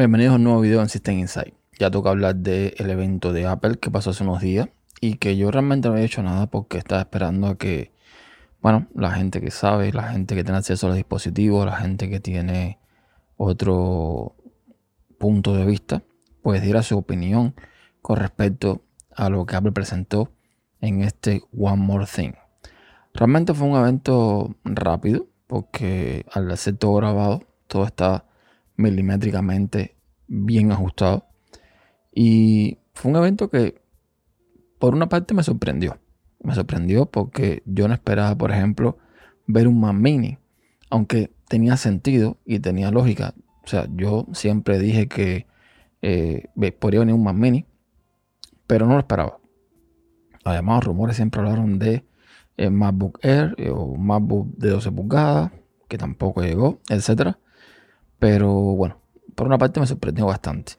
Bienvenidos a un nuevo video en System Insight. Ya toca hablar del evento de Apple que pasó hace unos días y que yo realmente no había hecho nada porque estaba esperando a que, bueno, la gente que sabe, la gente que tiene acceso a los dispositivos, la gente que tiene otro punto de vista, pues diera su opinión con respecto a lo que Apple presentó en este One More Thing. Realmente fue un evento rápido porque al ser todo grabado, todo está milimétricamente bien ajustado. Y fue un evento que por una parte me sorprendió. Me sorprendió porque yo no esperaba, por ejemplo, ver un Mac Mini. Aunque tenía sentido y tenía lógica. O sea, yo siempre dije que eh, podría venir un Mac Mini. Pero no lo esperaba. Además, los rumores siempre hablaron de eh, MacBook Air eh, o MacBook de 12 pulgadas, que tampoco llegó, etcétera. Pero bueno, por una parte me sorprendió bastante.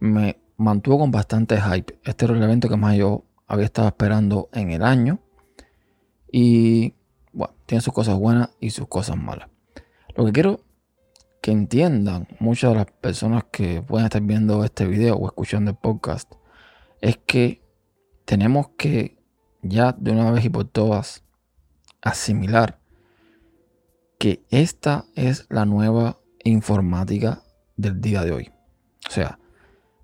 Me mantuvo con bastante hype. Este era el evento que más yo había estado esperando en el año. Y bueno, tiene sus cosas buenas y sus cosas malas. Lo que quiero que entiendan muchas de las personas que pueden estar viendo este video o escuchando el podcast es que tenemos que ya de una vez y por todas asimilar que esta es la nueva informática del día de hoy. O sea,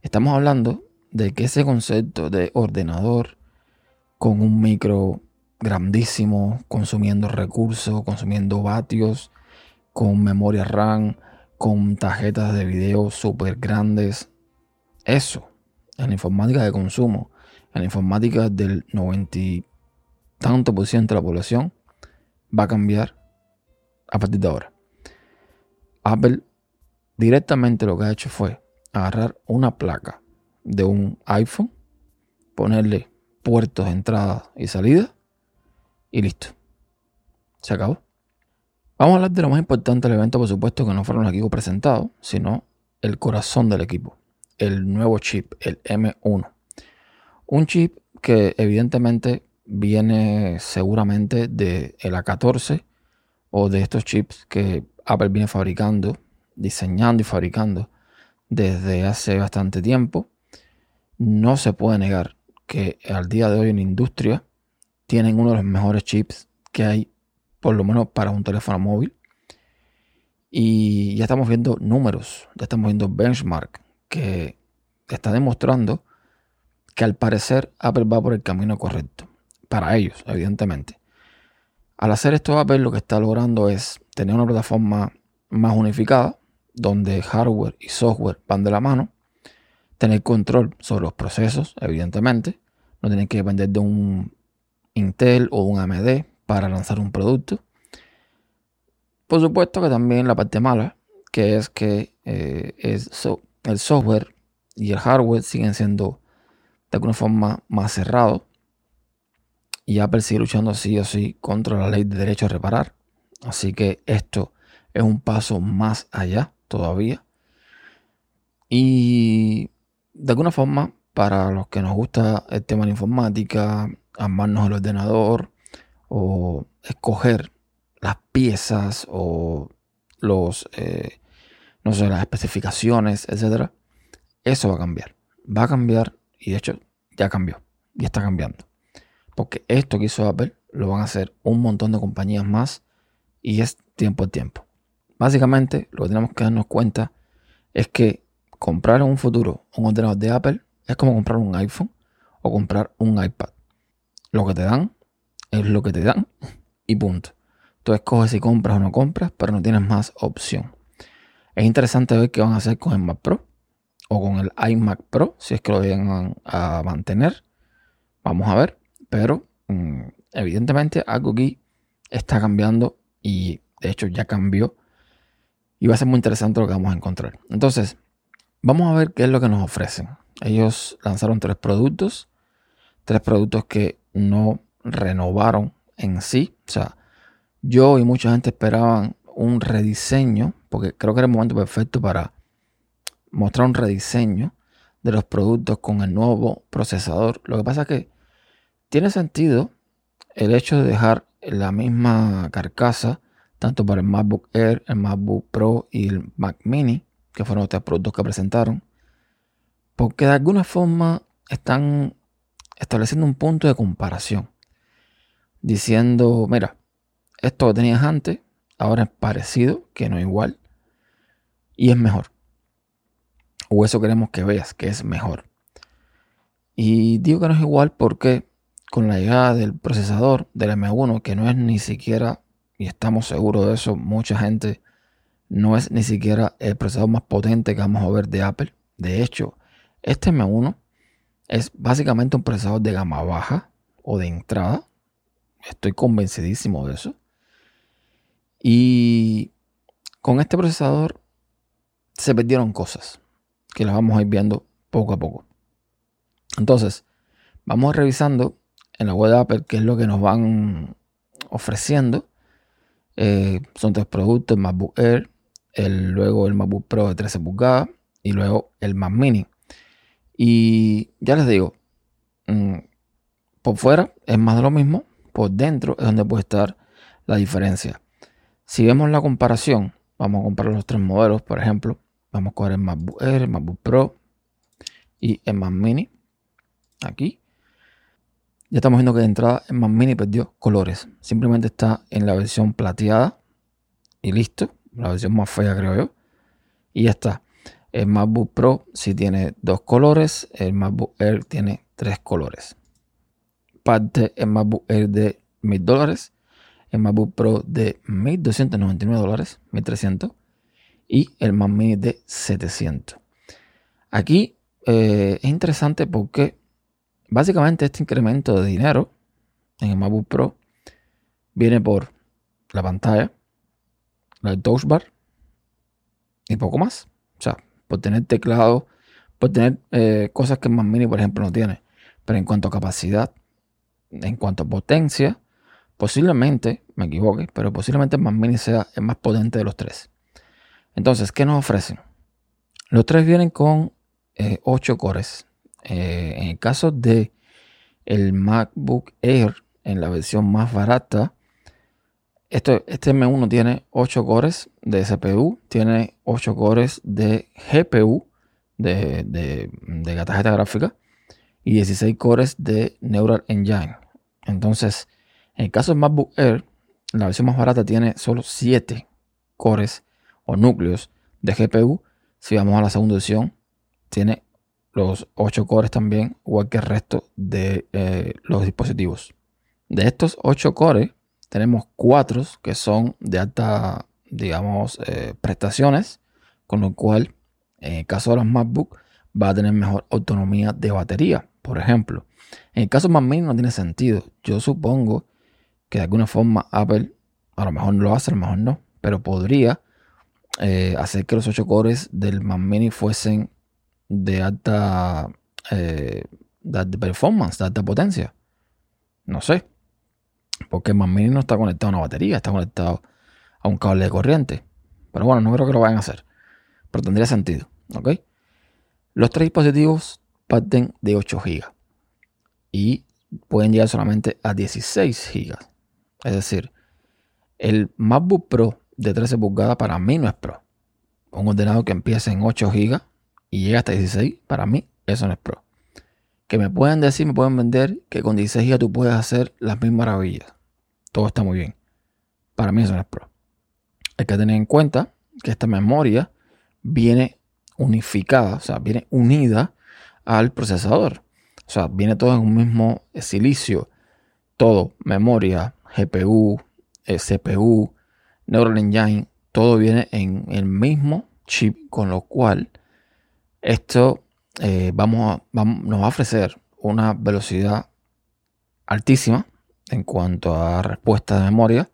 estamos hablando de que ese concepto de ordenador con un micro grandísimo, consumiendo recursos, consumiendo vatios, con memoria RAM, con tarjetas de video súper grandes. Eso, en la informática de consumo, en la informática del 90 y tanto por ciento de la población, va a cambiar a partir de ahora. Apple directamente lo que ha hecho fue agarrar una placa de un iPhone, ponerle puertos entrada y salida y listo. Se acabó. Vamos a hablar de lo más importante del evento, por supuesto, que no fueron los equipos presentados, sino el corazón del equipo, el nuevo chip, el M1. Un chip que evidentemente viene seguramente de el A14 o de estos chips que Apple viene fabricando, diseñando y fabricando desde hace bastante tiempo. No se puede negar que al día de hoy en la industria tienen uno de los mejores chips que hay, por lo menos para un teléfono móvil. Y ya estamos viendo números, ya estamos viendo benchmark que está demostrando que al parecer Apple va por el camino correcto. Para ellos, evidentemente. Al hacer esto, Apple lo que está logrando es tener una plataforma más unificada, donde hardware y software van de la mano, tener control sobre los procesos, evidentemente, no tener que depender de un Intel o un AMD para lanzar un producto. Por supuesto que también la parte mala, que es que eh, el software y el hardware siguen siendo de alguna forma más cerrados y Apple sigue luchando sí o sí contra la ley de derecho a reparar. Así que esto es un paso más allá todavía. Y de alguna forma, para los que nos gusta el tema de la informática, amarnos el ordenador o escoger las piezas o los, eh, no sé, las especificaciones, etcétera, eso va a cambiar. Va a cambiar y de hecho ya cambió y está cambiando. Porque esto que hizo Apple lo van a hacer un montón de compañías más y es tiempo a tiempo. Básicamente lo que tenemos que darnos cuenta es que comprar en un futuro un ordenador de Apple es como comprar un iPhone o comprar un iPad. Lo que te dan es lo que te dan y punto. Tú escoges si compras o no compras, pero no tienes más opción. Es interesante ver qué van a hacer con el Mac Pro o con el iMac Pro, si es que lo llegan a mantener. Vamos a ver. Pero mm, evidentemente algo aquí está cambiando y de hecho ya cambió. Y va a ser muy interesante lo que vamos a encontrar. Entonces, vamos a ver qué es lo que nos ofrecen. Ellos lanzaron tres productos. Tres productos que no renovaron en sí. O sea, yo y mucha gente esperaban un rediseño, porque creo que era el momento perfecto para mostrar un rediseño de los productos con el nuevo procesador. Lo que pasa es que tiene sentido el hecho de dejar la misma carcasa, tanto para el MacBook Air, el MacBook Pro y el Mac Mini, que fueron los tres productos que presentaron, porque de alguna forma están estableciendo un punto de comparación, diciendo, mira, esto que tenías antes, ahora es parecido, que no igual, y es mejor. O eso queremos que veas, que es mejor. Y digo que no es igual porque con la llegada del procesador del M1, que no es ni siquiera, y estamos seguros de eso, mucha gente no es ni siquiera el procesador más potente que vamos a ver de Apple. De hecho, este M1 es básicamente un procesador de gama baja o de entrada. Estoy convencidísimo de eso. Y con este procesador se perdieron cosas que las vamos a ir viendo poco a poco. Entonces, vamos revisando en la web de Apple qué es lo que nos van ofreciendo. Eh, son tres productos, el MacBook Air, el, luego el MacBook Pro de 13 pulgadas y luego el Mac Mini. Y ya les digo, mm, por fuera es más de lo mismo, por dentro es donde puede estar la diferencia. Si vemos la comparación, vamos a comparar los tres modelos, por ejemplo, vamos a coger el MacBook Air, el MacBook Pro y el Mac Mini. Aquí. Ya estamos viendo que de entrada el Mac Mini perdió colores. Simplemente está en la versión plateada y listo. La versión más fea creo yo. Y ya está. El MacBook Pro sí tiene dos colores. El MacBook Air tiene tres colores. Parte el MacBook Air de mil dólares. El MacBook Pro de 1299 dólares, 1300. Y el Mac Mini de 700. Aquí eh, es interesante porque básicamente este incremento de dinero en el MacBook Pro viene por la pantalla, el touch bar y poco más. O sea, por tener teclado, por tener eh, cosas que el Mac Mini, por ejemplo, no tiene. Pero en cuanto a capacidad, en cuanto a potencia, posiblemente, me equivoque, pero posiblemente el Mac Mini sea el más potente de los tres. Entonces, ¿qué nos ofrecen? Los tres vienen con 8 eh, cores. Eh, en el caso de el MacBook Air, en la versión más barata, este, este M1 tiene 8 cores de CPU, tiene 8 cores de GPU, de, de, de tarjeta gráfica, y 16 cores de Neural Engine. Entonces, en el caso del MacBook Air, la versión más barata tiene solo 7 cores o núcleos de GPU. Si vamos a la segunda edición, tiene los 8 cores también, igual que el resto de eh, los dispositivos. De estos 8 cores, tenemos cuatro que son de alta, digamos, eh, prestaciones, con lo cual, en el caso de los MacBook, va a tener mejor autonomía de batería, por ejemplo. En el caso Mac Mini no tiene sentido. Yo supongo que de alguna forma Apple, a lo mejor no lo hace, a lo mejor no, pero podría eh, hacer que los 8 cores del Mac Mini fuesen de alta, eh, de performance, de alta potencia. No sé. Porque el Mac Mini no está conectado a una batería, está conectado a un cable de corriente. Pero bueno, no creo que lo vayan a hacer. Pero tendría sentido. ¿Ok? Los tres dispositivos parten de 8 GB. Y pueden llegar solamente a 16 GB. Es decir, el MacBook Pro de 13 pulgadas para mí no es Pro. Un ordenador que empieza en 8 GB y llega hasta 16, para mí eso no es Pro que me pueden decir, me pueden vender que con 16 GB tú puedes hacer las mismas maravillas. Todo está muy bien. Para mí eso no es pro. Hay que tener en cuenta que esta memoria viene unificada, o sea, viene unida al procesador. O sea, viene todo en un mismo silicio. Todo, memoria, GPU, eh, CPU, Neural Engine, todo viene en el mismo chip, con lo cual esto eh, vamos, nos va a ofrecer una velocidad altísima en cuanto a respuesta de memoria,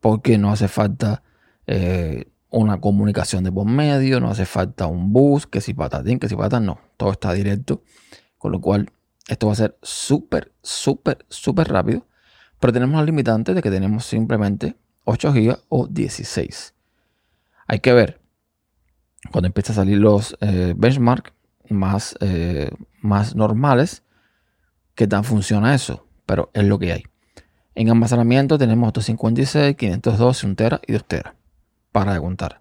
porque no hace falta eh, una comunicación de por medio, no hace falta un bus, que si patatín, que si patatín, no, todo está directo, con lo cual esto va a ser súper, súper, súper rápido, pero tenemos la limitante de que tenemos simplemente 8 GB o 16. Hay que ver cuando empiezan a salir los eh, benchmarks más, eh, más normales que tan funciona eso, pero es lo que hay. En almacenamiento tenemos 256, 512, 1 tera y 2 tera. Para contar.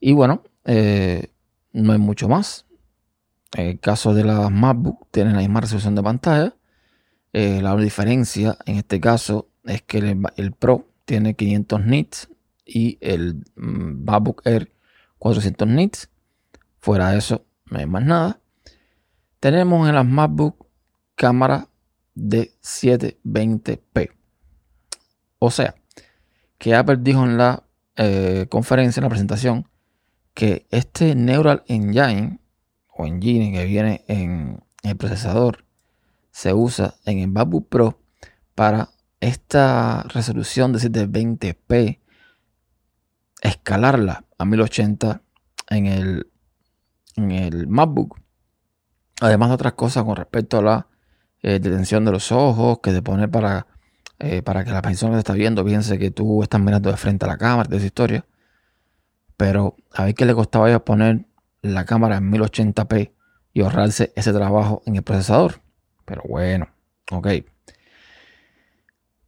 Y bueno, eh, no hay mucho más. En el caso de las MacBook, tienen la misma resolución de pantalla. Eh, la diferencia en este caso es que el, Pro tiene 500 nits y el mm, MacBook Air 400 nits. Fuera de eso, no hay más nada. Tenemos en las MacBook cámara de 720p. O sea, que Apple dijo en la eh, conferencia, en la presentación, que este Neural Engine o Engine que viene en el procesador se usa en el MacBook Pro para esta resolución de 720p escalarla a 1080 en el, en el MacBook. Además de otras cosas con respecto a la eh, detención de los ojos, que te pone para, eh, para que la persona que está viendo piense que tú estás mirando de frente a la cámara, de esa historia. Pero a ver qué le costaba a poner la cámara en 1080p y ahorrarse ese trabajo en el procesador. Pero bueno, ok.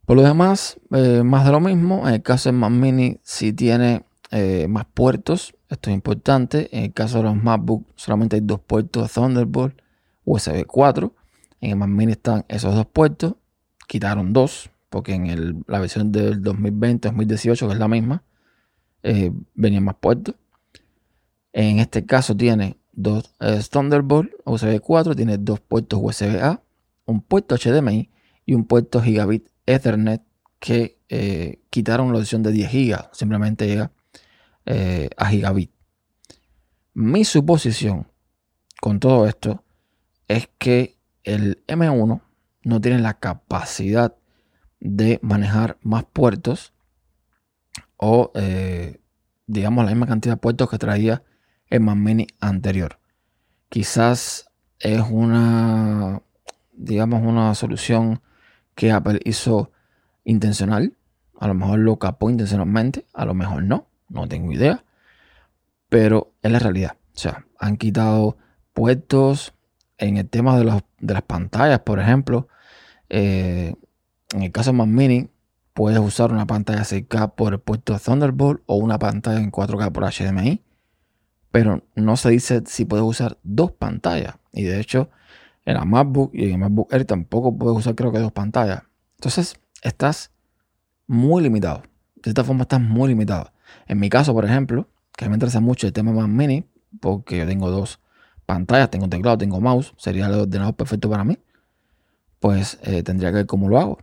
Por lo demás, eh, más de lo mismo. En el caso del Mac Mini, si tiene eh, más puertos. Esto es importante. En el caso de los MacBook, solamente hay dos puertos Thunderbolt USB 4. En el Mac Mini están esos dos puertos. Quitaron dos, porque en la versión del 2020-2018, que es la misma, eh, venían más puertos. En este caso tiene dos eh, Thunderbolt USB 4, tiene dos puertos USB A, un puerto HDMI y un puerto Gigabit Ethernet que eh, quitaron la opción de 10 GB, simplemente llega a gigabit. Mi suposición con todo esto es que el M1 no tiene la capacidad de manejar más puertos o eh, digamos la misma cantidad de puertos que traía el Mac Mini anterior. Quizás es una, digamos, una solución que Apple hizo intencional. A lo mejor lo capó intencionalmente, a lo mejor no, no tengo idea. Pero es la realidad. O sea, han quitado puertos en el tema de, las pantallas, por ejemplo. Eh, en el caso de Mini, puedes usar una pantalla 6K por el puerto Thunderbolt o una pantalla en 4K por HDMI. Pero no se dice si puedes usar dos pantallas. Y de hecho, en la MacBook y en el MacBook Air tampoco puedes usar creo que dos pantallas. Entonces, estás muy limitado. De esta forma estás muy limitado. En mi caso, por ejemplo, que me interesa mucho el tema Mac Mini, porque yo tengo dos pantallas, tengo teclado, tengo mouse, sería el ordenador perfecto para mí, pues eh, tendría que ver cómo lo hago.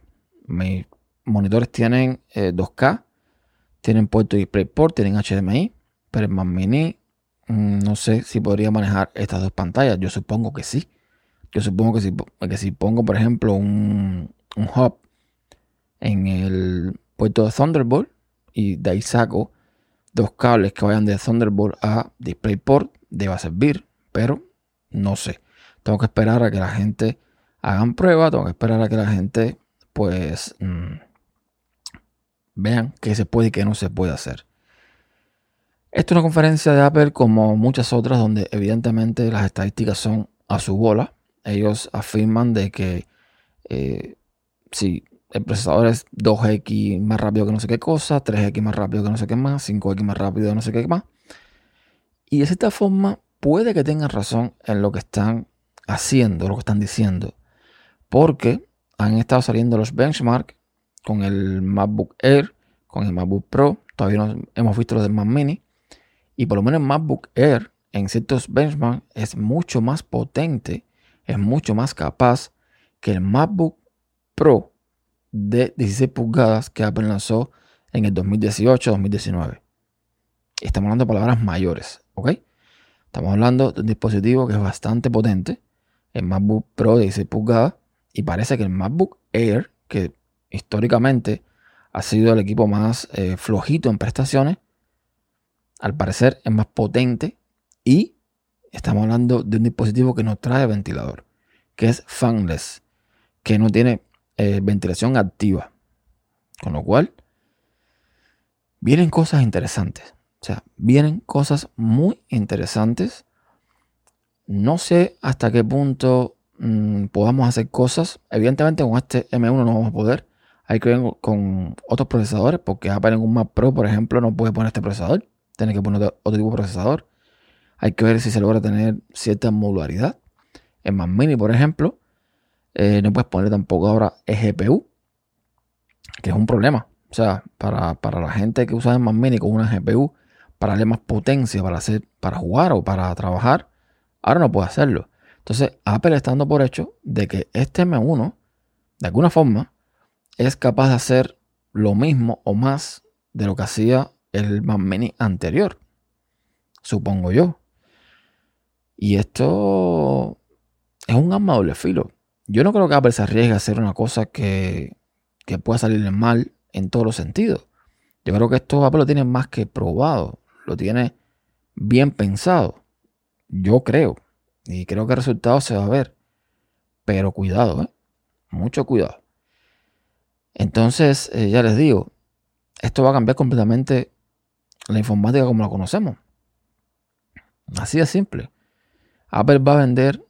Mi monitores tienen 2K, eh, tienen puerto DisplayPort, tienen HDMI, pero el Mac Mini mm, no sé si podría manejar estas dos pantallas. Yo supongo que sí. Yo supongo que si, que si pongo, por ejemplo, un, un hub en el puerto de Thunderbolt y de ahí saco dos cables que vayan de Thunderbolt a DisplayPort, deba servir, pero no sé. Tengo que esperar a que la gente hagan pruebas, tengo que esperar a que la gente pues mm, vean qué se puede y qué no se puede hacer. Esto es una conferencia de Apple como muchas otras donde evidentemente las estadísticas son a su bola. Ellos afirman de que eh, si el procesador es 2X más rápido que no sé qué cosa, 3X más rápido que no sé qué más, 5X más rápido que no sé qué más. Y de esta forma puede que tengan razón en lo que están haciendo, lo que están diciendo. Porque han estado saliendo los benchmarks con el MacBook Air, con el MacBook Pro, todavía no hemos visto los del Mac Mini, y por lo menos el MacBook Air en ciertos benchmarks es mucho más potente, es mucho más capaz que el MacBook Pro de 16 pulgadas que Apple lanzó en el 2018-2019. Estamos hablando de palabras mayores, ¿ok? Estamos hablando de un dispositivo que es bastante potente, el MacBook Pro de 16 pulgadas, y parece que el MacBook Air, que históricamente ha sido el equipo más eh, flojito en prestaciones, al parecer es más potente y estamos hablando de un dispositivo que no trae ventilador, que es fanless, que no tiene eh, ventilación activa. Con lo cual, vienen cosas interesantes. O sea, vienen cosas muy interesantes. No sé hasta qué punto mm, podamos hacer cosas. Evidentemente con este M1 no vamos a poder. Hay que ver con otros procesadores, porque Apple en un Mac Pro, por ejemplo, no puede poner este procesador. Tiene que poner otro tipo de procesador. Hay que ver si se logra tener cierta modularidad. En Mac Mini, por ejemplo, eh, no puedes poner tampoco ahora eGPU, que es un problema. O sea, para, la gente que usa el Mac Mini con una GPU, para darle más potencia para, hacer, para jugar o para trabajar, ahora no puede hacerlo. Entonces, Apple está dando por hecho de que este M1, de alguna forma, es capaz de hacer lo mismo o más de lo que hacía el Mac Mini anterior. Supongo yo. Y esto es un arma doble filo. Yo no creo que Apple se arriesgue a hacer una cosa que, que pueda salirle mal en todos los sentidos. Yo creo que esto Apple lo tiene más que probado. Lo tiene bien pensado. Yo creo. Y creo que el resultado se va a ver. Pero cuidado, ¿eh? Mucho cuidado. Entonces, eh, ya les digo, esto va a cambiar completamente la informática como la conocemos. Así de simple. Apple va a vender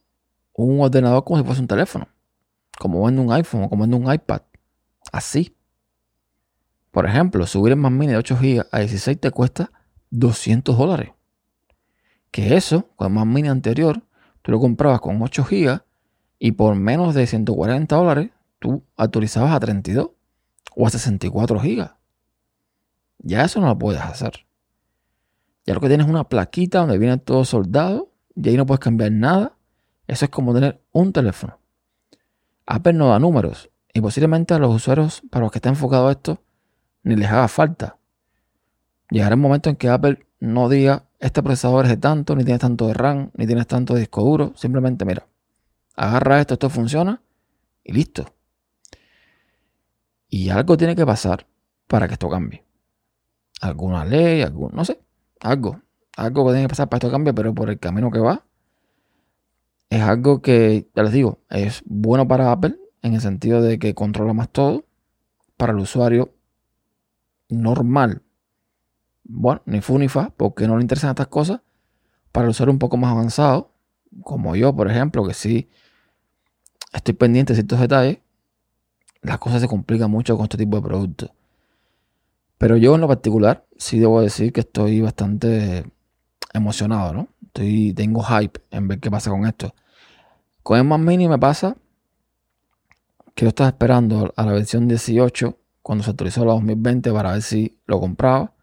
un ordenador como si fuese un teléfono. Como vende un iPhone o como vende un iPad. Así. Por ejemplo, subir el Mac Mini de 8 GB a 16 te cuesta 200 dólares. Que eso, con el Mac Mini anterior, tú lo comprabas con 8 GB y por menos de 140 dólares tú actualizabas a 32 o a 64 GB. Ya eso no lo puedes hacer. Ya lo que tienes es una plaquita donde viene todo soldado y ahí no puedes cambiar nada. Eso es como tener un teléfono. Apple no da números y posiblemente a los usuarios para los que está enfocado esto ni les haga falta. Llegará el momento en que Apple no diga este procesador es de tanto, ni tienes tanto de RAM, ni tienes tanto de disco duro. Simplemente mira, agarra esto, esto funciona y listo. Y algo tiene que pasar para que esto cambie. Alguna ley, algún, no sé, algo. Algo que tiene que pasar para que esto cambie, pero por el camino que va, es algo que, ya les digo, es bueno para Apple en el sentido de que controla más todo. Para el usuario normal, bueno, ni fu ni fa, porque no le interesan estas cosas. Para el usuario un poco más avanzado, como yo, por ejemplo, que sí estoy pendiente de ciertos detalles, las cosas se complican mucho con este tipo de productos. Pero yo en lo particular, sí debo decir que estoy bastante emocionado, ¿no? Estoy, tengo hype en ver qué pasa con esto. Con el Mac Mini me pasa que yo estaba esperando a la versión 18 cuando se actualizó la 2020 para ver si lo compraba.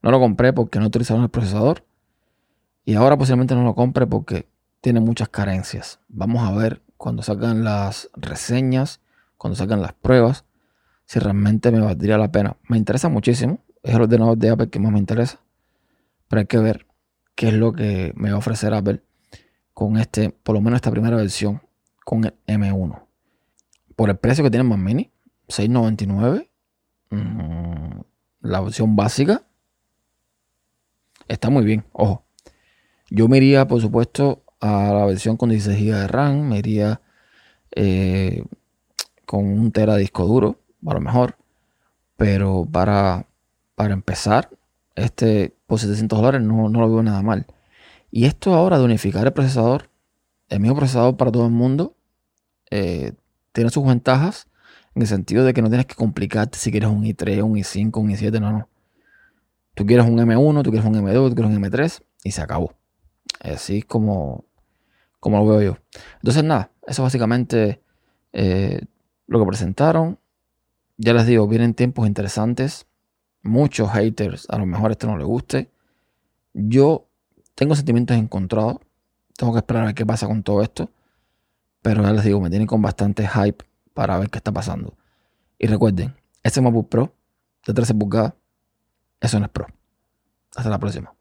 No lo compré porque no utilizaron el procesador. Y ahora posiblemente no lo compre porque tiene muchas carencias. Vamos a ver cuando sacan las reseñas, cuando sacan las pruebas, si realmente me valdría la pena. Me interesa muchísimo. Es el ordenador de Apple que más me interesa. Pero hay que ver qué es lo que me va a ofrecer Apple con este, por lo menos esta primera versión, con el M1. Por el precio que tiene el Mac Mini, 699. Mm, la versión básica está muy bien. Ojo. Yo me iría, por supuesto, a la versión con 16 GB de RAM. Me iría eh, con un tera disco duro, a lo mejor. Pero para, para empezar, este por 700 dólares no, no lo veo nada mal. Y esto ahora de unificar el procesador, el mismo procesador para todo el mundo, eh, tiene sus ventajas en el sentido de que no tienes que complicarte si quieres un i3, un i5, un i7, no, no. Tú quieres un M1, tú quieres un M2, tú quieres un M3 y se acabó. Así es como, como lo veo yo. Entonces nada, eso básicamente eh, lo que presentaron. Ya les digo, vienen tiempos interesantes. Muchos haters, a lo mejor esto no les guste. Yo tengo sentimientos encontrados. Tengo que esperar a ver qué pasa con todo esto. Pero ya les digo, me tiene con bastante hype para ver qué está pasando. Y recuerden, este MacBook Pro de 13 pulgadas, eso no es Pro. Hasta la próxima.